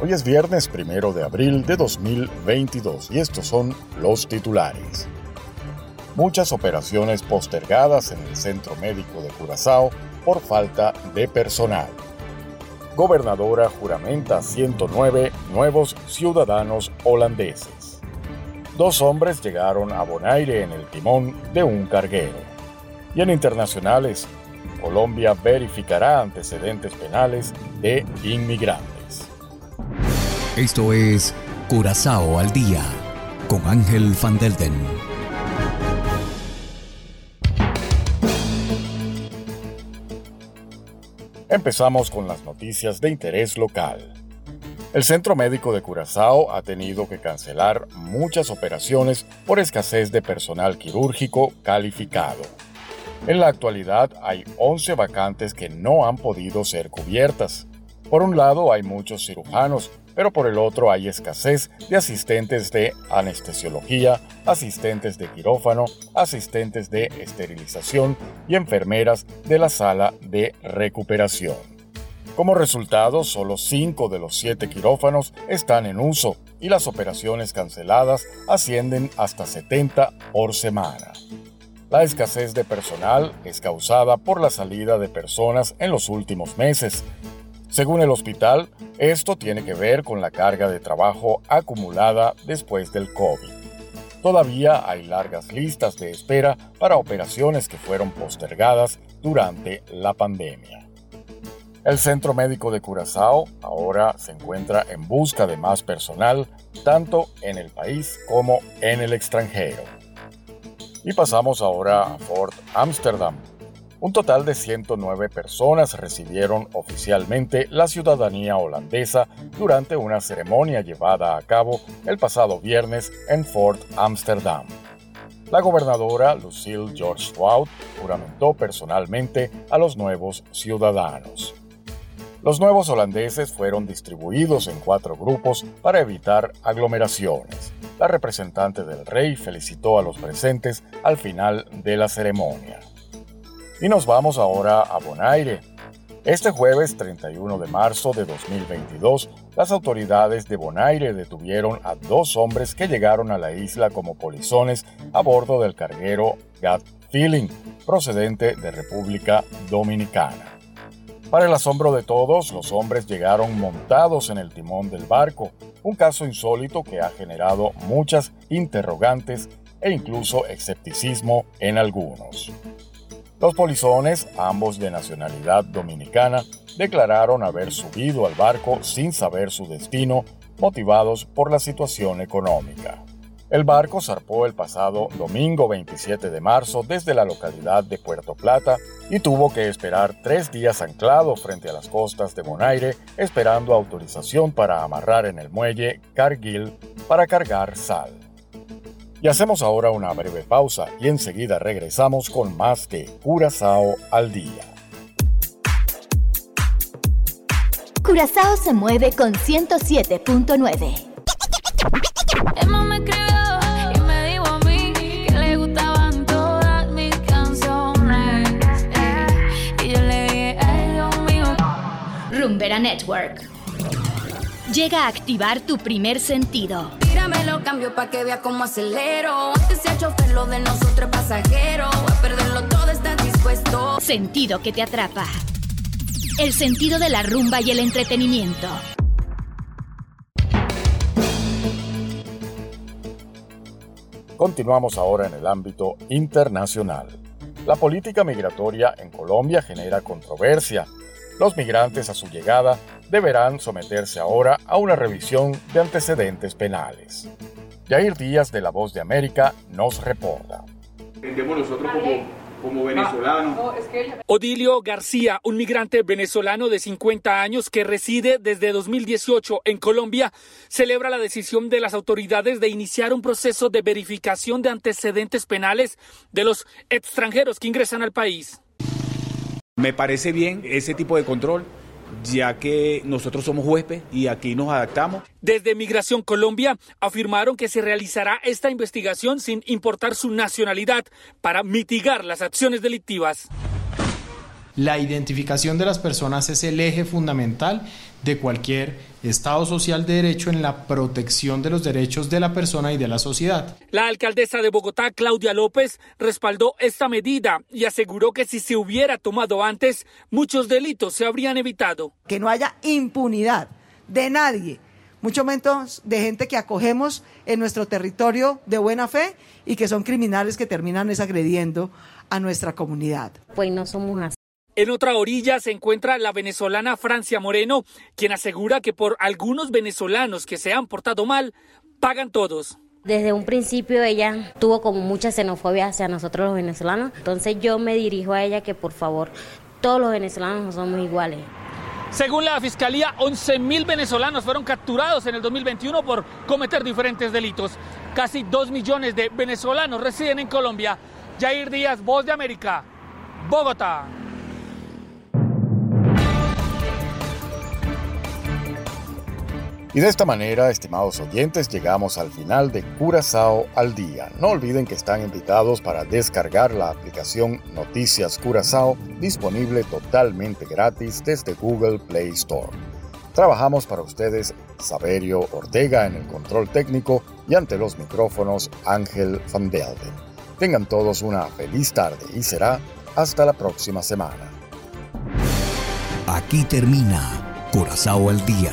Hoy es viernes primero de abril de 2022 y estos son los titulares. Muchas operaciones postergadas en el Centro Médico de Curazao por falta de personal. Gobernadora juramenta 109 nuevos ciudadanos holandeses. Dos hombres llegaron a Bonaire en el timón de un carguero. Y en internacionales, Colombia verificará antecedentes penales de inmigrantes. Esto es Curazao al Día con Ángel Van Delden. Empezamos con las noticias de interés local. El Centro Médico de Curazao ha tenido que cancelar muchas operaciones por escasez de personal quirúrgico calificado. En la actualidad hay 11 vacantes que no han podido ser cubiertas. Por un lado hay muchos cirujanos pero por el otro hay escasez de asistentes de anestesiología, asistentes de quirófano, asistentes de esterilización y enfermeras de la sala de recuperación. Como resultado, solo 5 de los 7 quirófanos están en uso y las operaciones canceladas ascienden hasta 70 por semana. La escasez de personal es causada por la salida de personas en los últimos meses, según el hospital, esto tiene que ver con la carga de trabajo acumulada después del COVID. Todavía hay largas listas de espera para operaciones que fueron postergadas durante la pandemia. El Centro Médico de Curazao ahora se encuentra en busca de más personal, tanto en el país como en el extranjero. Y pasamos ahora a Fort Amsterdam, un total de 109 personas recibieron oficialmente la ciudadanía holandesa durante una ceremonia llevada a cabo el pasado viernes en Fort Amsterdam. La gobernadora Lucille George Wout juramentó personalmente a los nuevos ciudadanos. Los nuevos holandeses fueron distribuidos en cuatro grupos para evitar aglomeraciones. La representante del rey felicitó a los presentes al final de la ceremonia. Y nos vamos ahora a Bonaire. Este jueves 31 de marzo de 2022, las autoridades de Bonaire detuvieron a dos hombres que llegaron a la isla como polizones a bordo del carguero Gat Feeling, procedente de República Dominicana. Para el asombro de todos, los hombres llegaron montados en el timón del barco, un caso insólito que ha generado muchas interrogantes e incluso escepticismo en algunos. Los polizones, ambos de nacionalidad dominicana, declararon haber subido al barco sin saber su destino, motivados por la situación económica. El barco zarpó el pasado domingo 27 de marzo desde la localidad de Puerto Plata y tuvo que esperar tres días anclado frente a las costas de Bonaire esperando autorización para amarrar en el muelle Cargill para cargar sal. Y hacemos ahora una breve pausa y enseguida regresamos con más de Curazao al día. Curazao se mueve con 107.9. Emma me escribió y me dijo a mí que le gustaban todas mis canciones. eh. Y yo le dije, ay Dios mío. Rumbera Network. Llega a activar tu primer sentido. Tírame los cambios pa' que vea cómo acelero. Antes sea chofer, lo de nosotros pasajero. A perderlo todo, estás dispuesto. Sentido que te atrapa. El sentido de la rumba y el entretenimiento. Continuamos ahora en el ámbito internacional. La política migratoria en Colombia genera controversia. Los migrantes a su llegada deberán someterse ahora a una revisión de antecedentes penales. Jair Díaz de La Voz de América nos reporta. entendemos nosotros como como venezolano. Odilio García, un migrante venezolano de 50 años que reside desde 2018 en Colombia, celebra la decisión de las autoridades de iniciar un proceso de verificación de antecedentes penales de los extranjeros que ingresan al país. Me parece bien ese tipo de control ya que nosotros somos huéspedes y aquí nos adaptamos. Desde Migración Colombia afirmaron que se realizará esta investigación sin importar su nacionalidad para mitigar las acciones delictivas. La identificación de las personas es el eje fundamental de cualquier Estado social de derecho en la protección de los derechos de la persona y de la sociedad. La alcaldesa de Bogotá, Claudia López, respaldó esta medida y aseguró que si se hubiera tomado antes, muchos delitos se habrían evitado. Que no haya impunidad de nadie, mucho menos de gente que acogemos en nuestro territorio de buena fe y que son criminales que terminan desagrediendo a nuestra comunidad. Pues no somos así. En otra orilla se encuentra la venezolana Francia Moreno, quien asegura que por algunos venezolanos que se han portado mal, pagan todos. Desde un principio ella tuvo como mucha xenofobia hacia nosotros los venezolanos, entonces yo me dirijo a ella que por favor todos los venezolanos no somos iguales. Según la Fiscalía, 11.000 venezolanos fueron capturados en el 2021 por cometer diferentes delitos. Casi 2 millones de venezolanos residen en Colombia. Jair Díaz, Voz de América, Bogotá. Y de esta manera, estimados oyentes, llegamos al final de Curazao al día. No olviden que están invitados para descargar la aplicación Noticias Curazao, disponible totalmente gratis desde Google Play Store. Trabajamos para ustedes Saberio Ortega en el control técnico y ante los micrófonos Ángel Van Delden. Tengan todos una feliz tarde y será hasta la próxima semana. Aquí termina Curazao al día